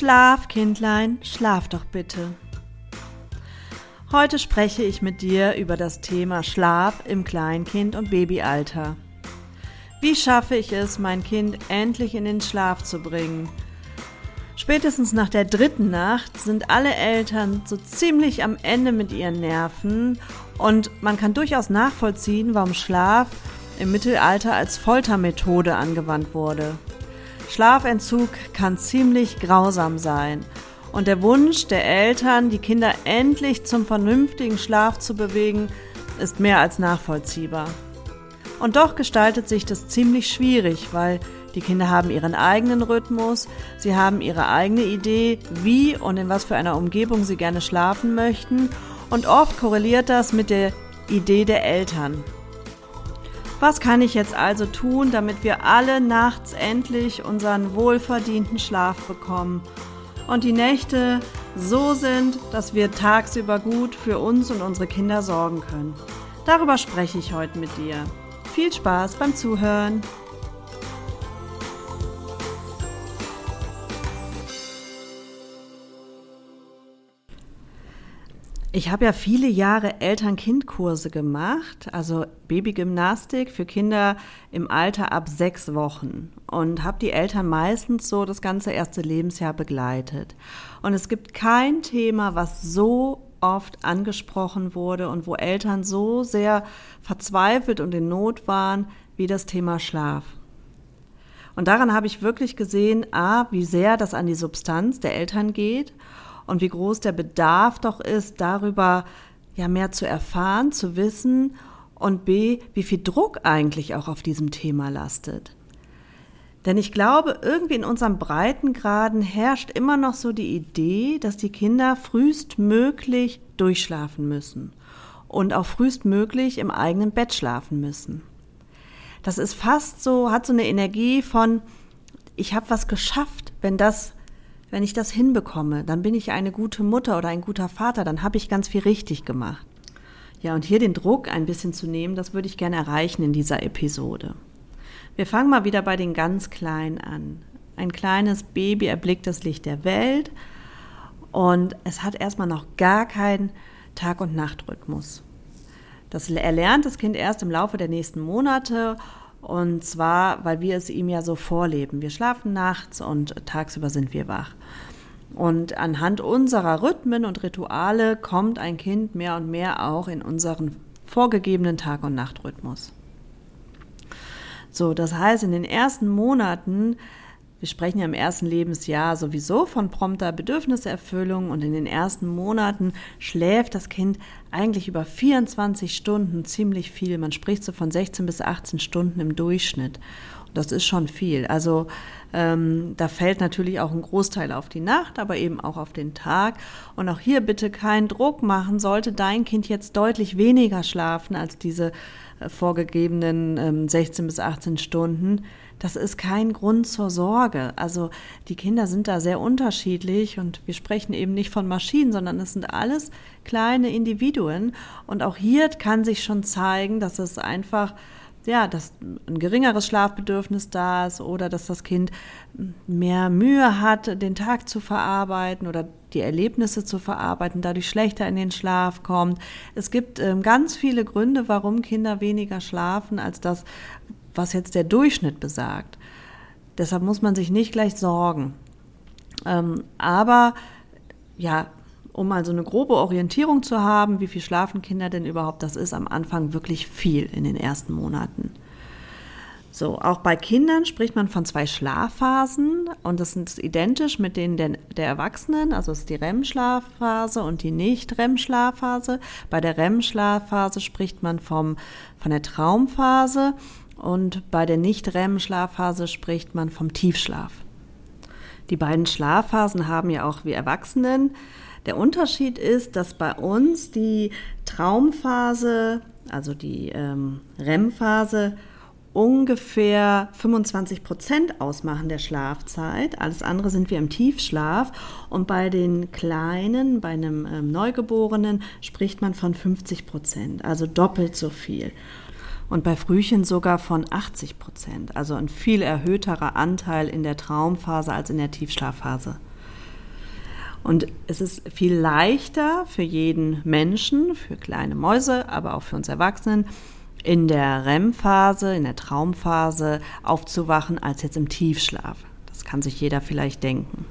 Schlaf, Kindlein, schlaf doch bitte. Heute spreche ich mit dir über das Thema Schlaf im Kleinkind- und Babyalter. Wie schaffe ich es, mein Kind endlich in den Schlaf zu bringen? Spätestens nach der dritten Nacht sind alle Eltern so ziemlich am Ende mit ihren Nerven und man kann durchaus nachvollziehen, warum Schlaf im Mittelalter als Foltermethode angewandt wurde. Schlafentzug kann ziemlich grausam sein. Und der Wunsch der Eltern, die Kinder endlich zum vernünftigen Schlaf zu bewegen, ist mehr als nachvollziehbar. Und doch gestaltet sich das ziemlich schwierig, weil die Kinder haben ihren eigenen Rhythmus, sie haben ihre eigene Idee, wie und in was für einer Umgebung sie gerne schlafen möchten und oft korreliert das mit der Idee der Eltern. Was kann ich jetzt also tun, damit wir alle nachts endlich unseren wohlverdienten Schlaf bekommen und die Nächte so sind, dass wir tagsüber gut für uns und unsere Kinder sorgen können? Darüber spreche ich heute mit dir. Viel Spaß beim Zuhören! Ich habe ja viele Jahre Eltern-Kind-Kurse gemacht, also Babygymnastik für Kinder im Alter ab sechs Wochen und habe die Eltern meistens so das ganze erste Lebensjahr begleitet. Und es gibt kein Thema, was so oft angesprochen wurde und wo Eltern so sehr verzweifelt und in Not waren wie das Thema Schlaf. Und daran habe ich wirklich gesehen, a, wie sehr das an die Substanz der Eltern geht und wie groß der Bedarf doch ist, darüber ja mehr zu erfahren, zu wissen und b, wie viel Druck eigentlich auch auf diesem Thema lastet. Denn ich glaube, irgendwie in unseren Breitengraden herrscht immer noch so die Idee, dass die Kinder frühestmöglich durchschlafen müssen und auch frühestmöglich im eigenen Bett schlafen müssen. Das ist fast so, hat so eine Energie von, ich habe was geschafft, wenn das wenn ich das hinbekomme, dann bin ich eine gute Mutter oder ein guter Vater, dann habe ich ganz viel richtig gemacht. Ja, und hier den Druck ein bisschen zu nehmen, das würde ich gerne erreichen in dieser Episode. Wir fangen mal wieder bei den ganz Kleinen an. Ein kleines Baby erblickt das Licht der Welt und es hat erstmal noch gar keinen Tag- und Nachtrhythmus. Das erlernt das Kind erst im Laufe der nächsten Monate und zwar, weil wir es ihm ja so vorleben. Wir schlafen nachts und tagsüber sind wir wach. Und anhand unserer Rhythmen und Rituale kommt ein Kind mehr und mehr auch in unseren vorgegebenen Tag- und Nachtrhythmus. So, das heißt, in den ersten Monaten wir sprechen ja im ersten Lebensjahr sowieso von prompter Bedürfniserfüllung und in den ersten Monaten schläft das Kind eigentlich über 24 Stunden ziemlich viel. Man spricht so von 16 bis 18 Stunden im Durchschnitt. Und das ist schon viel. Also ähm, da fällt natürlich auch ein Großteil auf die Nacht, aber eben auch auf den Tag. Und auch hier bitte keinen Druck machen, sollte dein Kind jetzt deutlich weniger schlafen als diese äh, vorgegebenen ähm, 16 bis 18 Stunden das ist kein Grund zur Sorge. Also die Kinder sind da sehr unterschiedlich und wir sprechen eben nicht von Maschinen, sondern es sind alles kleine Individuen. Und auch hier kann sich schon zeigen, dass es einfach ja, dass ein geringeres Schlafbedürfnis da ist oder dass das Kind mehr Mühe hat, den Tag zu verarbeiten oder die Erlebnisse zu verarbeiten, dadurch schlechter in den Schlaf kommt. Es gibt ähm, ganz viele Gründe, warum Kinder weniger schlafen als das, was jetzt der Durchschnitt besagt. Deshalb muss man sich nicht gleich sorgen. Ähm, aber ja, um mal so eine grobe Orientierung zu haben, wie viel schlafen Kinder denn überhaupt, das ist am Anfang wirklich viel in den ersten Monaten. So, auch bei Kindern spricht man von zwei Schlafphasen und das ist identisch mit denen der, der Erwachsenen, also es ist die REM-Schlafphase und die Nicht-REM-Schlafphase. Bei der REM-Schlafphase spricht man vom, von der Traumphase und bei der Nicht-REM-Schlafphase spricht man vom Tiefschlaf. Die beiden Schlafphasen haben ja auch wir Erwachsenen Der Unterschied ist, dass bei uns die Traumphase, also die ähm, REM-Phase, ungefähr 25 Prozent ausmachen der Schlafzeit. Alles andere sind wir im Tiefschlaf. Und bei den Kleinen, bei einem ähm, Neugeborenen, spricht man von 50 Prozent, also doppelt so viel. Und bei Frühchen sogar von 80 Prozent, also ein viel erhöhterer Anteil in der Traumphase als in der Tiefschlafphase. Und es ist viel leichter für jeden Menschen, für kleine Mäuse, aber auch für uns Erwachsenen, in der REM-Phase, in der Traumphase aufzuwachen, als jetzt im Tiefschlaf. Das kann sich jeder vielleicht denken.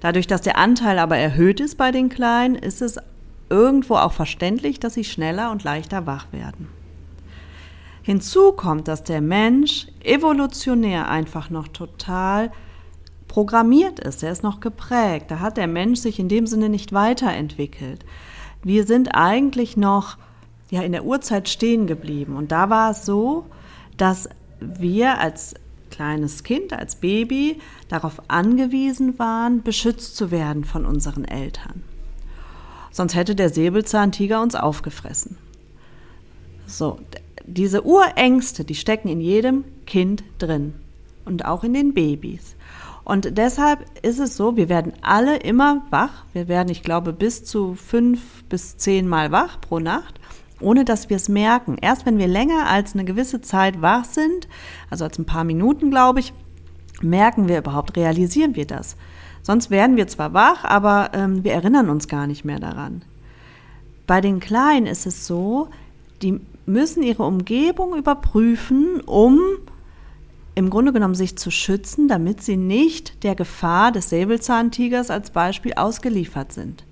Dadurch, dass der Anteil aber erhöht ist bei den Kleinen, ist es irgendwo auch verständlich, dass sie schneller und leichter wach werden. Hinzu kommt, dass der Mensch evolutionär einfach noch total programmiert ist, er ist noch geprägt. Da hat der Mensch sich in dem Sinne nicht weiterentwickelt. Wir sind eigentlich noch ja in der Urzeit stehen geblieben. Und da war es so, dass wir als kleines Kind, als Baby darauf angewiesen waren, beschützt zu werden von unseren Eltern. Sonst hätte der Säbelzahntiger uns aufgefressen. So, diese Urängste, die stecken in jedem Kind drin und auch in den Babys. Und deshalb ist es so, wir werden alle immer wach. Wir werden, ich glaube, bis zu fünf bis zehn Mal wach pro Nacht ohne dass wir es merken. Erst wenn wir länger als eine gewisse Zeit wach sind, also als ein paar Minuten, glaube ich, merken wir überhaupt, realisieren wir das. Sonst werden wir zwar wach, aber ähm, wir erinnern uns gar nicht mehr daran. Bei den Kleinen ist es so, die müssen ihre Umgebung überprüfen, um im Grunde genommen sich zu schützen, damit sie nicht der Gefahr des Säbelzahntigers als Beispiel ausgeliefert sind.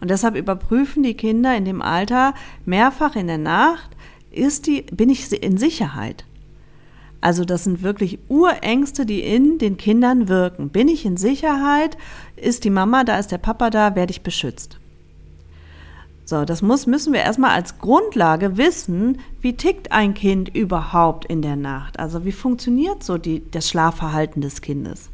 Und deshalb überprüfen die Kinder in dem Alter mehrfach in der Nacht, ist die, bin ich in Sicherheit? Also das sind wirklich Urängste, die in den Kindern wirken. Bin ich in Sicherheit? Ist die Mama da? Ist der Papa da? Werde ich beschützt? So, das muss, müssen wir erstmal als Grundlage wissen, wie tickt ein Kind überhaupt in der Nacht? Also wie funktioniert so die, das Schlafverhalten des Kindes?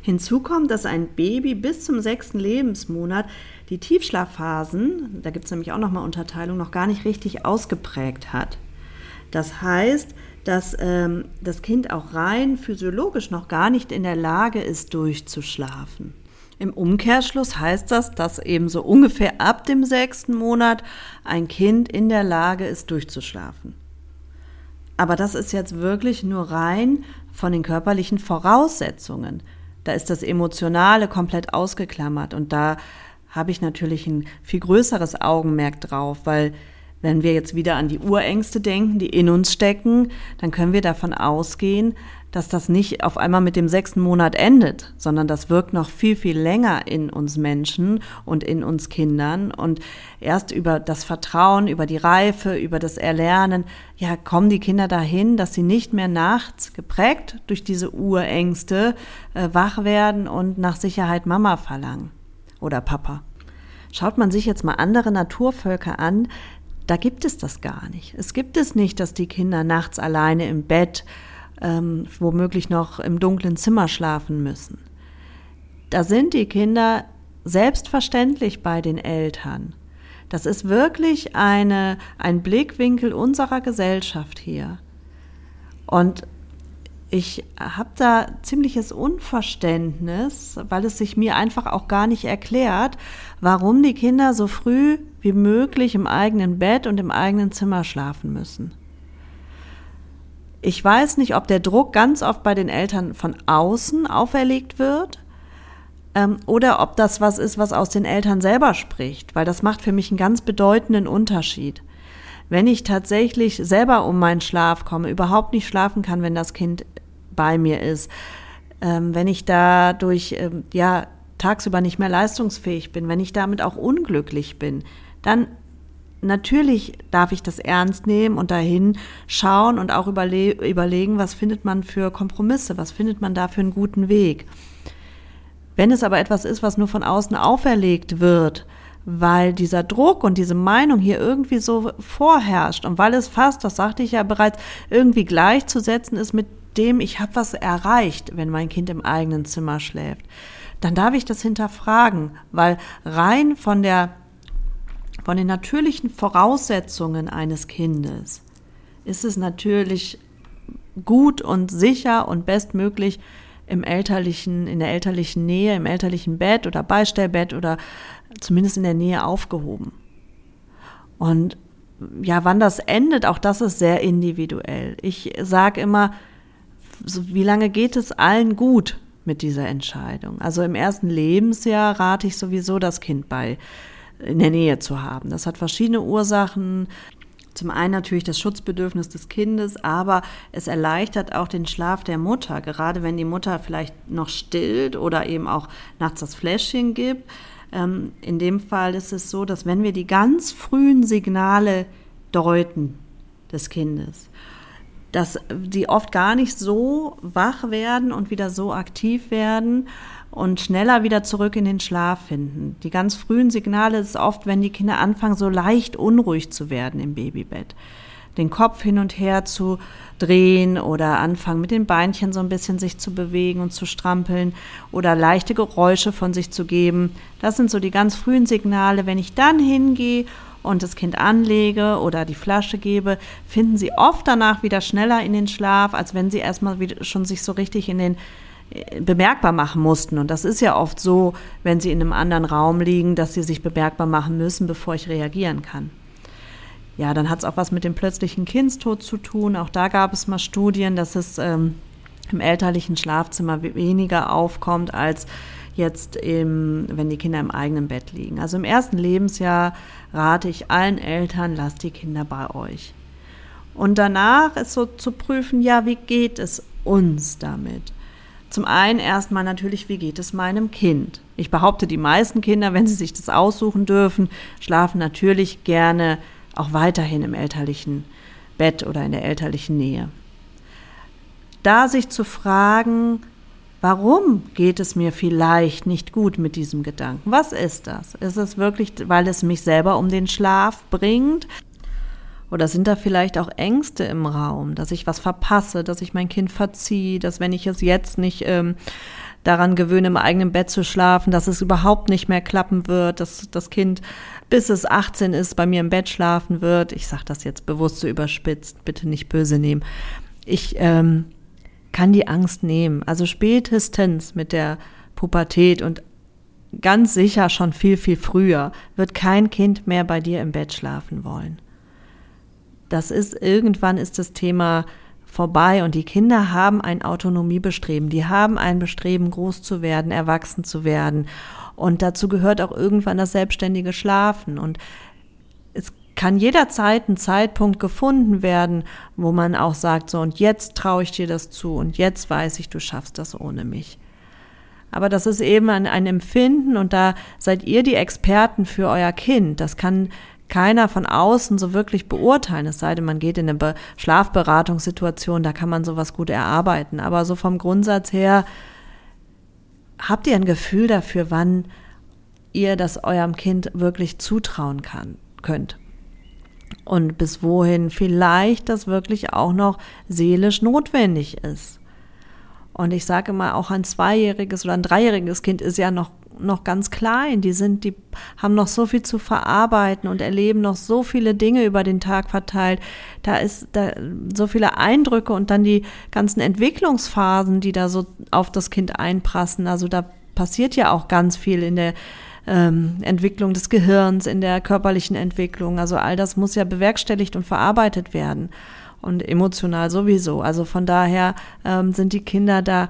Hinzu kommt, dass ein Baby bis zum sechsten Lebensmonat die Tiefschlafphasen, da gibt es nämlich auch nochmal Unterteilung, noch gar nicht richtig ausgeprägt hat. Das heißt, dass ähm, das Kind auch rein physiologisch noch gar nicht in der Lage ist, durchzuschlafen. Im Umkehrschluss heißt das, dass eben so ungefähr ab dem sechsten Monat ein Kind in der Lage ist, durchzuschlafen. Aber das ist jetzt wirklich nur rein von den körperlichen Voraussetzungen. Da ist das Emotionale komplett ausgeklammert und da habe ich natürlich ein viel größeres Augenmerk drauf, weil wenn wir jetzt wieder an die Urängste denken, die in uns stecken, dann können wir davon ausgehen, dass das nicht auf einmal mit dem sechsten Monat endet, sondern das wirkt noch viel, viel länger in uns Menschen und in uns Kindern. Und erst über das Vertrauen, über die Reife, über das Erlernen, ja, kommen die Kinder dahin, dass sie nicht mehr nachts geprägt durch diese Urängste äh, wach werden und nach Sicherheit Mama verlangen oder Papa. Schaut man sich jetzt mal andere Naturvölker an, da gibt es das gar nicht. Es gibt es nicht, dass die Kinder nachts alleine im Bett ähm, womöglich noch im dunklen Zimmer schlafen müssen. Da sind die Kinder selbstverständlich bei den Eltern. Das ist wirklich eine, ein Blickwinkel unserer Gesellschaft hier. Und ich habe da ziemliches Unverständnis, weil es sich mir einfach auch gar nicht erklärt, warum die Kinder so früh wie möglich im eigenen Bett und im eigenen Zimmer schlafen müssen. Ich weiß nicht, ob der Druck ganz oft bei den Eltern von außen auferlegt wird ähm, oder ob das was ist, was aus den Eltern selber spricht, weil das macht für mich einen ganz bedeutenden Unterschied. Wenn ich tatsächlich selber um meinen Schlaf komme, überhaupt nicht schlafen kann, wenn das Kind bei mir ist, ähm, wenn ich dadurch ähm, ja tagsüber nicht mehr leistungsfähig bin, wenn ich damit auch unglücklich bin, dann natürlich darf ich das ernst nehmen und dahin schauen und auch überle überlegen, was findet man für Kompromisse, was findet man da für einen guten Weg. Wenn es aber etwas ist, was nur von außen auferlegt wird, weil dieser Druck und diese Meinung hier irgendwie so vorherrscht und weil es fast, das sagte ich ja bereits, irgendwie gleichzusetzen ist mit dem, ich habe was erreicht, wenn mein Kind im eigenen Zimmer schläft, dann darf ich das hinterfragen, weil rein von der von den natürlichen Voraussetzungen eines Kindes ist es natürlich gut und sicher und bestmöglich im elterlichen, in der elterlichen Nähe, im elterlichen Bett oder Beistellbett oder zumindest in der Nähe aufgehoben. Und ja, wann das endet, auch das ist sehr individuell. Ich sage immer, wie lange geht es allen gut mit dieser Entscheidung? Also im ersten Lebensjahr rate ich sowieso, das Kind bei in der Nähe zu haben. Das hat verschiedene Ursachen. Zum einen natürlich das Schutzbedürfnis des Kindes, aber es erleichtert auch den Schlaf der Mutter, gerade wenn die Mutter vielleicht noch stillt oder eben auch nachts das Fläschchen gibt. Ähm, in dem Fall ist es so, dass wenn wir die ganz frühen Signale deuten des Kindes, dass die oft gar nicht so wach werden und wieder so aktiv werden und schneller wieder zurück in den Schlaf finden. Die ganz frühen Signale ist oft, wenn die Kinder anfangen, so leicht unruhig zu werden im Babybett. Den Kopf hin und her zu drehen oder anfangen mit den Beinchen so ein bisschen sich zu bewegen und zu strampeln oder leichte Geräusche von sich zu geben. Das sind so die ganz frühen Signale. Wenn ich dann hingehe und das Kind anlege oder die Flasche gebe, finden sie oft danach wieder schneller in den Schlaf, als wenn sie erstmal schon sich so richtig in den bemerkbar machen mussten. Und das ist ja oft so, wenn sie in einem anderen Raum liegen, dass sie sich bemerkbar machen müssen, bevor ich reagieren kann. Ja, dann hat es auch was mit dem plötzlichen Kindstod zu tun. Auch da gab es mal Studien, dass es ähm, im elterlichen Schlafzimmer weniger aufkommt als jetzt, im, wenn die Kinder im eigenen Bett liegen. Also im ersten Lebensjahr rate ich allen Eltern, lasst die Kinder bei euch. Und danach ist so zu prüfen, ja, wie geht es uns damit? Zum einen erstmal natürlich, wie geht es meinem Kind? Ich behaupte, die meisten Kinder, wenn sie sich das aussuchen dürfen, schlafen natürlich gerne auch weiterhin im elterlichen Bett oder in der elterlichen Nähe. Da sich zu fragen, warum geht es mir vielleicht nicht gut mit diesem Gedanken? Was ist das? Ist es wirklich, weil es mich selber um den Schlaf bringt? Oder sind da vielleicht auch Ängste im Raum, dass ich was verpasse, dass ich mein Kind verziehe, dass wenn ich es jetzt nicht ähm, daran gewöhne, im eigenen Bett zu schlafen, dass es überhaupt nicht mehr klappen wird, dass das Kind, bis es 18 ist, bei mir im Bett schlafen wird. Ich sage das jetzt bewusst so überspitzt, bitte nicht böse nehmen. Ich ähm, kann die Angst nehmen. Also spätestens mit der Pubertät und ganz sicher schon viel, viel früher wird kein Kind mehr bei dir im Bett schlafen wollen. Das ist irgendwann ist das Thema vorbei und die Kinder haben ein Autonomiebestreben, die haben ein Bestreben, groß zu werden, erwachsen zu werden. Und dazu gehört auch irgendwann das selbstständige Schlafen. Und es kann jederzeit ein Zeitpunkt gefunden werden, wo man auch sagt, so und jetzt traue ich dir das zu und jetzt weiß ich, du schaffst das ohne mich. Aber das ist eben ein, ein Empfinden und da seid ihr die Experten für euer Kind. Das kann keiner von außen so wirklich beurteilen, es sei denn, man geht in eine Be Schlafberatungssituation, da kann man sowas gut erarbeiten. Aber so vom Grundsatz her, habt ihr ein Gefühl dafür, wann ihr das eurem Kind wirklich zutrauen kann, könnt? Und bis wohin vielleicht das wirklich auch noch seelisch notwendig ist. Und ich sage immer, auch ein zweijähriges oder ein dreijähriges Kind ist ja noch noch ganz klein, die sind, die haben noch so viel zu verarbeiten und erleben noch so viele Dinge über den Tag verteilt. Da ist da so viele Eindrücke und dann die ganzen Entwicklungsphasen, die da so auf das Kind einprassen. Also da passiert ja auch ganz viel in der ähm, Entwicklung des Gehirns, in der körperlichen Entwicklung. Also all das muss ja bewerkstelligt und verarbeitet werden und emotional sowieso. Also von daher ähm, sind die Kinder da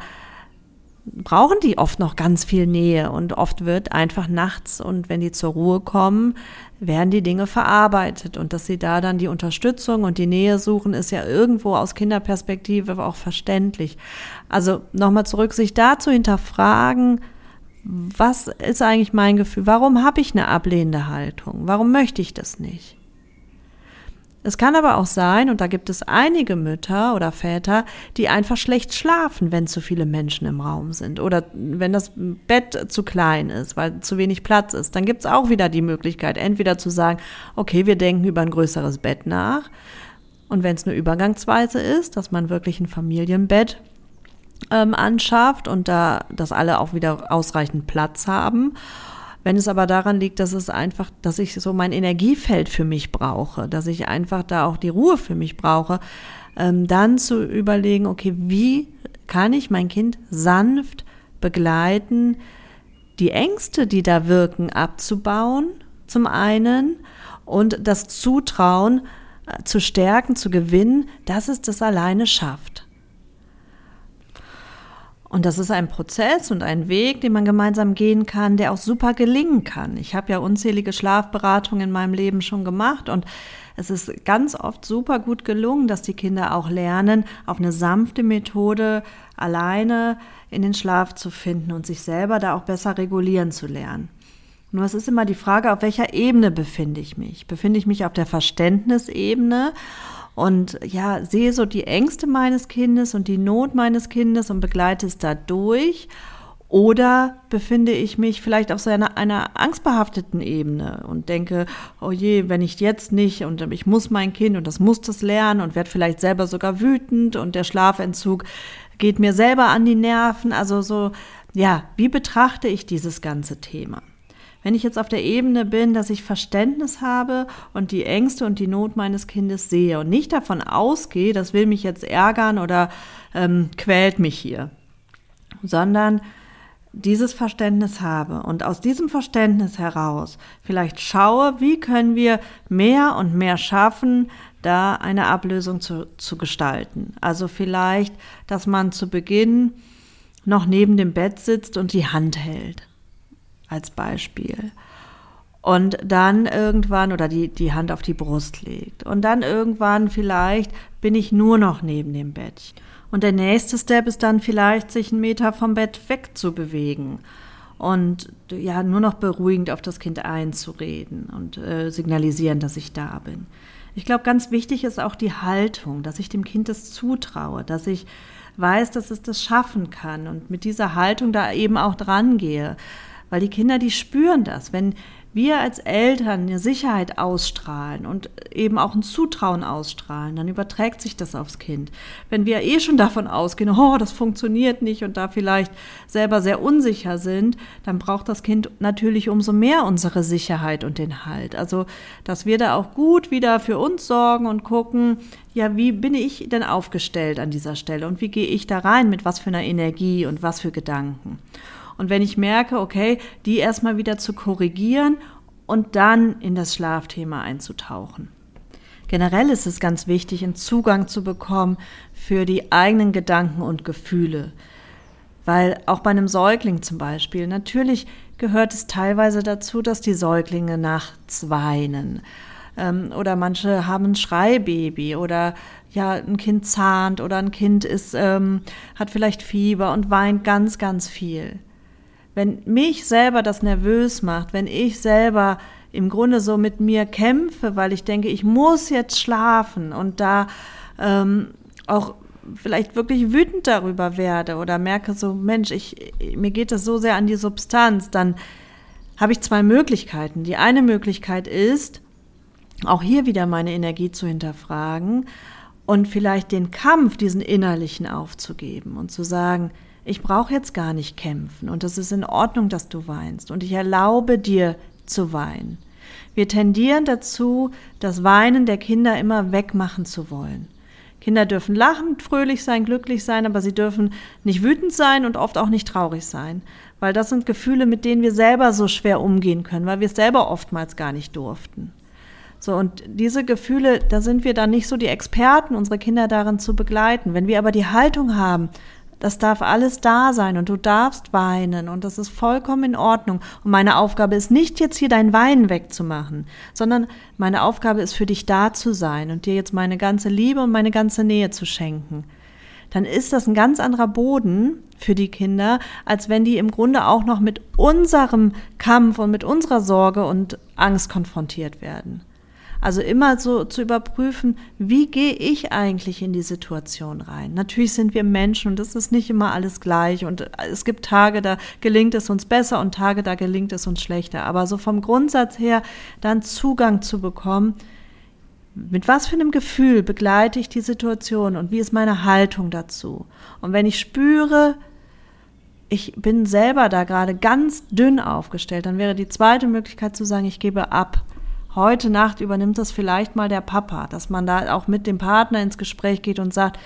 brauchen die oft noch ganz viel Nähe und oft wird einfach nachts und wenn die zur Ruhe kommen, werden die Dinge verarbeitet und dass sie da dann die Unterstützung und die Nähe suchen, ist ja irgendwo aus Kinderperspektive auch verständlich. Also nochmal zurück, sich da zu hinterfragen, was ist eigentlich mein Gefühl? Warum habe ich eine ablehnende Haltung? Warum möchte ich das nicht? Es kann aber auch sein, und da gibt es einige Mütter oder Väter, die einfach schlecht schlafen, wenn zu viele Menschen im Raum sind oder wenn das Bett zu klein ist, weil zu wenig Platz ist. Dann gibt es auch wieder die Möglichkeit, entweder zu sagen, okay, wir denken über ein größeres Bett nach. Und wenn es eine Übergangsweise ist, dass man wirklich ein Familienbett ähm, anschafft und da, dass alle auch wieder ausreichend Platz haben. Wenn es aber daran liegt, dass es einfach, dass ich so mein Energiefeld für mich brauche, dass ich einfach da auch die Ruhe für mich brauche, ähm, dann zu überlegen, okay, wie kann ich mein Kind sanft begleiten, die Ängste, die da wirken, abzubauen, zum einen, und das Zutrauen äh, zu stärken, zu gewinnen, dass es das alleine schafft. Und das ist ein Prozess und ein Weg, den man gemeinsam gehen kann, der auch super gelingen kann. Ich habe ja unzählige Schlafberatungen in meinem Leben schon gemacht und es ist ganz oft super gut gelungen, dass die Kinder auch lernen, auf eine sanfte Methode alleine in den Schlaf zu finden und sich selber da auch besser regulieren zu lernen. Nur es ist immer die Frage, auf welcher Ebene befinde ich mich? Befinde ich mich auf der Verständnisebene und ja, sehe so die Ängste meines Kindes und die Not meines Kindes und begleite es dadurch. Oder befinde ich mich vielleicht auf so einer, einer angstbehafteten Ebene und denke, oh je, wenn ich jetzt nicht und ich muss mein Kind und das muss das lernen und werde vielleicht selber sogar wütend und der Schlafentzug geht mir selber an die Nerven. Also so, ja, wie betrachte ich dieses ganze Thema? Wenn ich jetzt auf der Ebene bin, dass ich Verständnis habe und die Ängste und die Not meines Kindes sehe und nicht davon ausgehe, das will mich jetzt ärgern oder ähm, quält mich hier, sondern dieses Verständnis habe und aus diesem Verständnis heraus vielleicht schaue, wie können wir mehr und mehr schaffen, da eine Ablösung zu, zu gestalten. Also vielleicht, dass man zu Beginn noch neben dem Bett sitzt und die Hand hält als Beispiel. Und dann irgendwann oder die, die Hand auf die Brust legt. Und dann irgendwann vielleicht bin ich nur noch neben dem Bett. Und der nächste Step ist dann vielleicht, sich einen Meter vom Bett wegzubewegen und ja, nur noch beruhigend auf das Kind einzureden und äh, signalisieren, dass ich da bin. Ich glaube, ganz wichtig ist auch die Haltung, dass ich dem Kind das zutraue, dass ich weiß, dass es das schaffen kann und mit dieser Haltung da eben auch dran gehe. Weil die Kinder, die spüren das. Wenn wir als Eltern eine Sicherheit ausstrahlen und eben auch ein Zutrauen ausstrahlen, dann überträgt sich das aufs Kind. Wenn wir eh schon davon ausgehen, oh, das funktioniert nicht und da vielleicht selber sehr unsicher sind, dann braucht das Kind natürlich umso mehr unsere Sicherheit und den Halt. Also, dass wir da auch gut wieder für uns sorgen und gucken, ja, wie bin ich denn aufgestellt an dieser Stelle und wie gehe ich da rein, mit was für einer Energie und was für Gedanken. Und wenn ich merke, okay, die erstmal wieder zu korrigieren und dann in das Schlafthema einzutauchen. Generell ist es ganz wichtig, einen Zugang zu bekommen für die eigenen Gedanken und Gefühle. Weil auch bei einem Säugling zum Beispiel, natürlich gehört es teilweise dazu, dass die Säuglinge nachts weinen. Ähm, oder manche haben ein Schreibaby oder ja, ein Kind zahnt oder ein Kind ist, ähm, hat vielleicht Fieber und weint ganz, ganz viel wenn mich selber das nervös macht, wenn ich selber im Grunde so mit mir kämpfe, weil ich denke, ich muss jetzt schlafen und da ähm, auch vielleicht wirklich wütend darüber werde oder merke so, Mensch, ich, mir geht das so sehr an die Substanz, dann habe ich zwei Möglichkeiten. Die eine Möglichkeit ist, auch hier wieder meine Energie zu hinterfragen und vielleicht den Kampf, diesen innerlichen aufzugeben und zu sagen, ich brauche jetzt gar nicht kämpfen und es ist in Ordnung, dass du weinst und ich erlaube dir zu weinen. Wir tendieren dazu, das Weinen der Kinder immer wegmachen zu wollen. Kinder dürfen lachen, fröhlich sein, glücklich sein, aber sie dürfen nicht wütend sein und oft auch nicht traurig sein, weil das sind Gefühle, mit denen wir selber so schwer umgehen können, weil wir es selber oftmals gar nicht durften. So, und diese Gefühle, da sind wir dann nicht so die Experten, unsere Kinder darin zu begleiten. Wenn wir aber die Haltung haben, das darf alles da sein und du darfst weinen und das ist vollkommen in Ordnung. Und meine Aufgabe ist nicht jetzt hier dein Weinen wegzumachen, sondern meine Aufgabe ist für dich da zu sein und dir jetzt meine ganze Liebe und meine ganze Nähe zu schenken. Dann ist das ein ganz anderer Boden für die Kinder, als wenn die im Grunde auch noch mit unserem Kampf und mit unserer Sorge und Angst konfrontiert werden. Also immer so zu überprüfen, wie gehe ich eigentlich in die Situation rein. Natürlich sind wir Menschen und es ist nicht immer alles gleich und es gibt Tage, da gelingt es uns besser und Tage, da gelingt es uns schlechter. Aber so vom Grundsatz her dann Zugang zu bekommen, Mit was für einem Gefühl begleite ich die Situation und wie ist meine Haltung dazu? Und wenn ich spüre, ich bin selber da gerade ganz dünn aufgestellt, dann wäre die zweite Möglichkeit zu sagen, ich gebe ab. Heute Nacht übernimmt das vielleicht mal der Papa, dass man da auch mit dem Partner ins Gespräch geht und sagt,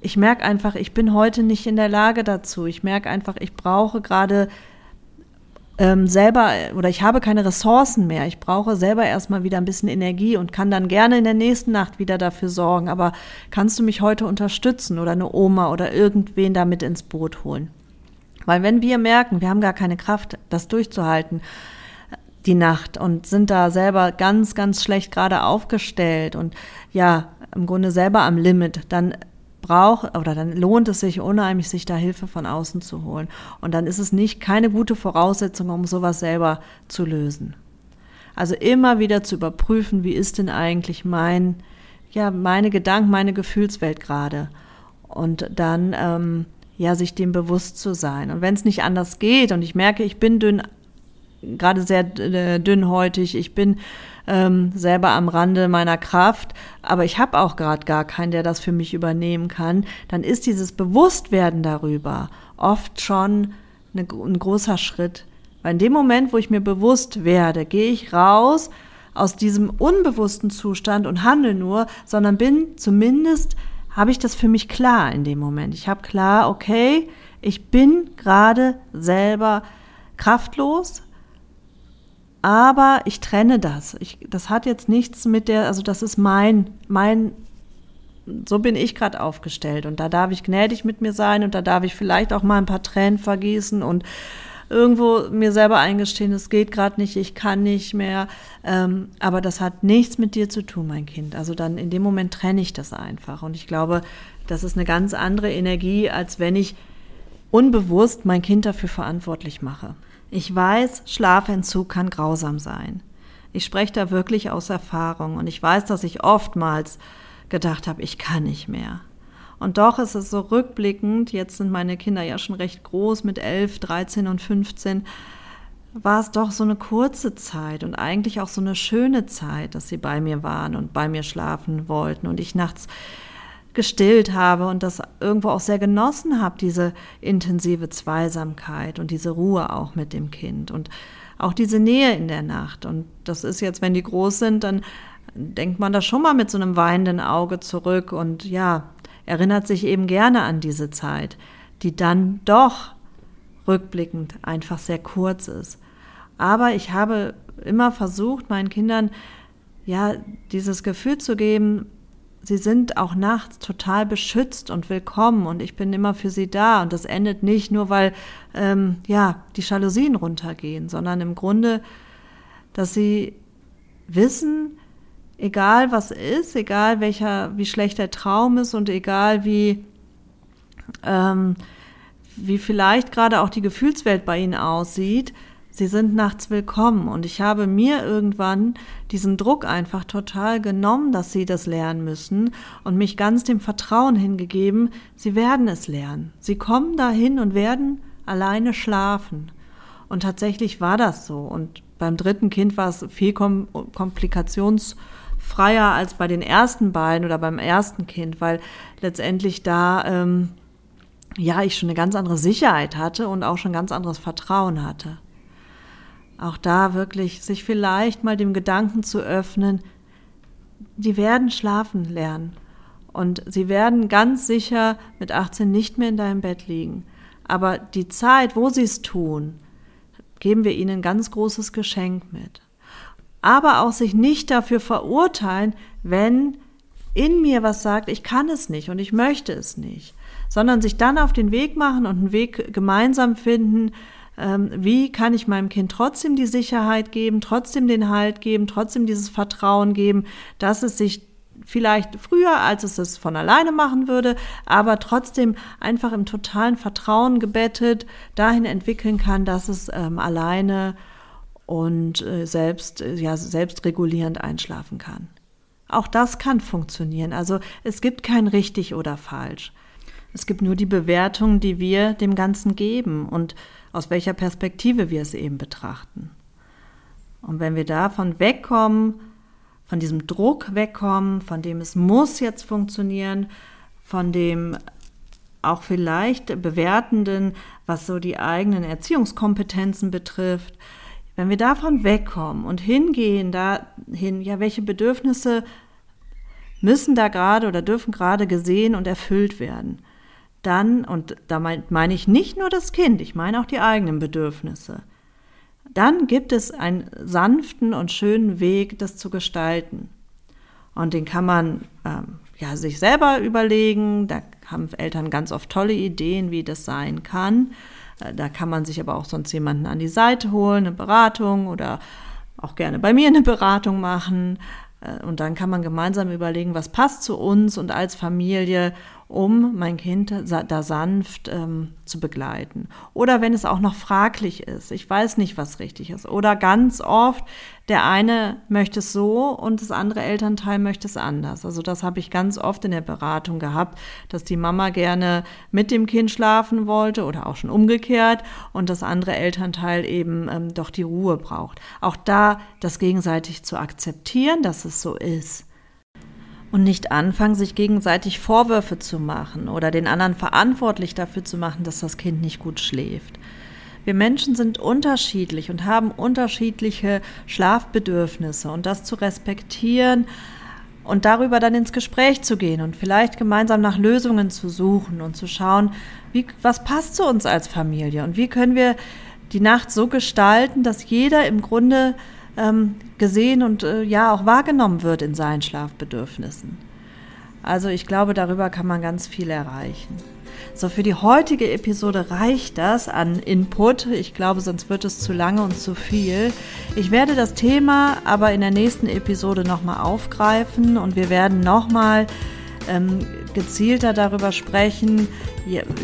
ich merke einfach, ich bin heute nicht in der Lage dazu. Ich merke einfach, ich brauche gerade ähm, selber oder ich habe keine Ressourcen mehr. Ich brauche selber erstmal wieder ein bisschen Energie und kann dann gerne in der nächsten Nacht wieder dafür sorgen. Aber kannst du mich heute unterstützen oder eine Oma oder irgendwen damit ins Boot holen? Weil wenn wir merken, wir haben gar keine Kraft, das durchzuhalten, die Nacht und sind da selber ganz, ganz schlecht gerade aufgestellt und ja, im Grunde selber am Limit, dann braucht oder dann lohnt es sich unheimlich, sich da Hilfe von außen zu holen. Und dann ist es nicht keine gute Voraussetzung, um sowas selber zu lösen. Also immer wieder zu überprüfen, wie ist denn eigentlich mein, ja, meine Gedanken, meine Gefühlswelt gerade. Und dann, ähm, ja, sich dem bewusst zu sein. Und wenn es nicht anders geht und ich merke, ich bin dünn, gerade sehr äh, dünnhäutig, ich bin ähm, selber am Rande meiner Kraft, aber ich habe auch gerade gar keinen, der das für mich übernehmen kann, dann ist dieses Bewusstwerden darüber oft schon eine, ein großer Schritt. Weil in dem Moment, wo ich mir bewusst werde, gehe ich raus aus diesem unbewussten Zustand und handle nur, sondern bin zumindest, habe ich das für mich klar in dem Moment. Ich habe klar, okay, ich bin gerade selber kraftlos, aber ich trenne das. Ich, das hat jetzt nichts mit der, also das ist mein, mein, so bin ich gerade aufgestellt und da darf ich gnädig mit mir sein und da darf ich vielleicht auch mal ein paar Tränen vergießen und irgendwo mir selber eingestehen, es geht gerade nicht, ich kann nicht mehr. Ähm, aber das hat nichts mit dir zu tun, mein Kind. Also dann in dem Moment trenne ich das einfach. Und ich glaube, das ist eine ganz andere Energie, als wenn ich unbewusst mein Kind dafür verantwortlich mache. Ich weiß, Schlafentzug kann grausam sein. Ich spreche da wirklich aus Erfahrung und ich weiß, dass ich oftmals gedacht habe, ich kann nicht mehr. Und doch ist es so rückblickend, jetzt sind meine Kinder ja schon recht groß mit 11, 13 und 15, war es doch so eine kurze Zeit und eigentlich auch so eine schöne Zeit, dass sie bei mir waren und bei mir schlafen wollten und ich nachts gestillt habe und das irgendwo auch sehr genossen habe, diese intensive Zweisamkeit und diese Ruhe auch mit dem Kind und auch diese Nähe in der Nacht. Und das ist jetzt, wenn die groß sind, dann denkt man da schon mal mit so einem weinenden Auge zurück und ja, erinnert sich eben gerne an diese Zeit, die dann doch rückblickend einfach sehr kurz ist. Aber ich habe immer versucht, meinen Kindern ja dieses Gefühl zu geben, sie sind auch nachts total beschützt und willkommen und ich bin immer für sie da. Und das endet nicht nur, weil ähm, ja die Jalousien runtergehen, sondern im Grunde, dass sie wissen, egal was ist, egal welcher, wie schlecht der Traum ist und egal wie ähm, wie vielleicht gerade auch die Gefühlswelt bei ihnen aussieht, Sie sind nachts willkommen und ich habe mir irgendwann diesen Druck einfach total genommen, dass sie das lernen müssen und mich ganz dem Vertrauen hingegeben, sie werden es lernen. Sie kommen dahin und werden alleine schlafen. Und tatsächlich war das so. Und beim dritten Kind war es viel kom komplikationsfreier als bei den ersten beiden oder beim ersten Kind, weil letztendlich da ähm, ja ich schon eine ganz andere Sicherheit hatte und auch schon ganz anderes Vertrauen hatte. Auch da wirklich sich vielleicht mal dem Gedanken zu öffnen, die werden schlafen lernen. Und sie werden ganz sicher mit 18 nicht mehr in deinem Bett liegen. Aber die Zeit, wo sie es tun, geben wir ihnen ein ganz großes Geschenk mit. Aber auch sich nicht dafür verurteilen, wenn in mir was sagt, ich kann es nicht und ich möchte es nicht, sondern sich dann auf den Weg machen und einen Weg gemeinsam finden, wie kann ich meinem Kind trotzdem die Sicherheit geben, trotzdem den Halt geben, trotzdem dieses Vertrauen geben, dass es sich vielleicht früher, als es es von alleine machen würde, aber trotzdem einfach im totalen Vertrauen gebettet dahin entwickeln kann, dass es ähm, alleine und äh, selbst, äh, ja, selbstregulierend einschlafen kann. Auch das kann funktionieren. Also es gibt kein richtig oder falsch. Es gibt nur die Bewertung, die wir dem Ganzen geben und aus welcher Perspektive wir es eben betrachten. Und wenn wir davon wegkommen, von diesem Druck wegkommen, von dem es muss jetzt funktionieren, von dem auch vielleicht bewertenden, was so die eigenen Erziehungskompetenzen betrifft. Wenn wir davon wegkommen und hingehen dahin, ja, welche Bedürfnisse müssen da gerade oder dürfen gerade gesehen und erfüllt werden, dann, und da meine ich nicht nur das Kind, ich meine auch die eigenen Bedürfnisse, dann gibt es einen sanften und schönen Weg, das zu gestalten. Und den kann man ähm, ja, sich selber überlegen. Da haben Eltern ganz oft tolle Ideen, wie das sein kann. Äh, da kann man sich aber auch sonst jemanden an die Seite holen, eine Beratung oder auch gerne bei mir eine Beratung machen. Äh, und dann kann man gemeinsam überlegen, was passt zu uns und als Familie um mein Kind da sanft ähm, zu begleiten. Oder wenn es auch noch fraglich ist, ich weiß nicht, was richtig ist. Oder ganz oft, der eine möchte es so und das andere Elternteil möchte es anders. Also das habe ich ganz oft in der Beratung gehabt, dass die Mama gerne mit dem Kind schlafen wollte oder auch schon umgekehrt und das andere Elternteil eben ähm, doch die Ruhe braucht. Auch da das gegenseitig zu akzeptieren, dass es so ist und nicht anfangen, sich gegenseitig Vorwürfe zu machen oder den anderen verantwortlich dafür zu machen, dass das Kind nicht gut schläft. Wir Menschen sind unterschiedlich und haben unterschiedliche Schlafbedürfnisse und das zu respektieren und darüber dann ins Gespräch zu gehen und vielleicht gemeinsam nach Lösungen zu suchen und zu schauen, wie, was passt zu uns als Familie und wie können wir die Nacht so gestalten, dass jeder im Grunde ähm, gesehen und äh, ja auch wahrgenommen wird in seinen Schlafbedürfnissen. Also ich glaube, darüber kann man ganz viel erreichen. So, für die heutige Episode reicht das an Input. Ich glaube, sonst wird es zu lange und zu viel. Ich werde das Thema aber in der nächsten Episode nochmal aufgreifen und wir werden nochmal ähm, gezielter darüber sprechen,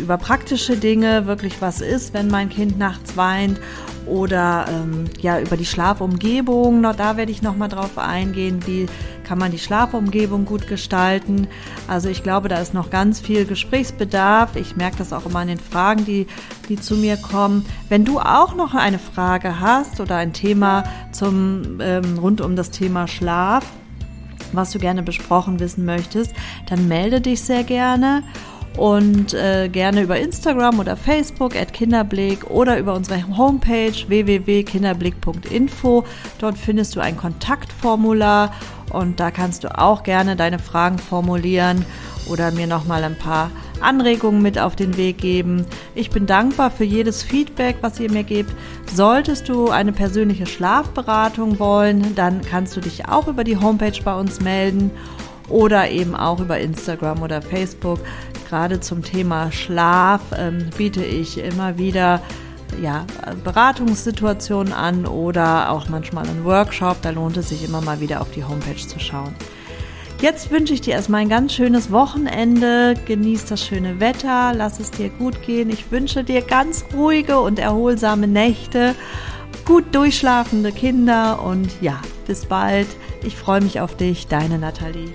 über praktische Dinge, wirklich was ist, wenn mein Kind nachts weint oder ähm, ja über die Schlafumgebung. Da werde ich noch mal drauf eingehen, wie kann man die Schlafumgebung gut gestalten. Also ich glaube, da ist noch ganz viel Gesprächsbedarf. Ich merke das auch immer an den Fragen, die die zu mir kommen. Wenn du auch noch eine Frage hast oder ein Thema zum ähm, rund um das Thema Schlaf, was du gerne besprochen wissen möchtest, dann melde dich sehr gerne und äh, gerne über Instagram oder Facebook at Kinderblick oder über unsere Homepage www.kinderblick.info. Dort findest du ein Kontaktformular und da kannst du auch gerne deine Fragen formulieren oder mir nochmal ein paar Anregungen mit auf den Weg geben. Ich bin dankbar für jedes Feedback, was ihr mir gebt. Solltest du eine persönliche Schlafberatung wollen, dann kannst du dich auch über die Homepage bei uns melden oder eben auch über Instagram oder Facebook. Gerade zum Thema Schlaf ähm, biete ich immer wieder ja, Beratungssituationen an oder auch manchmal einen Workshop. Da lohnt es sich immer mal wieder auf die Homepage zu schauen. Jetzt wünsche ich dir erstmal ein ganz schönes Wochenende. Genieß das schöne Wetter, lass es dir gut gehen. Ich wünsche dir ganz ruhige und erholsame Nächte, gut durchschlafende Kinder und ja, bis bald. Ich freue mich auf dich, deine Nathalie.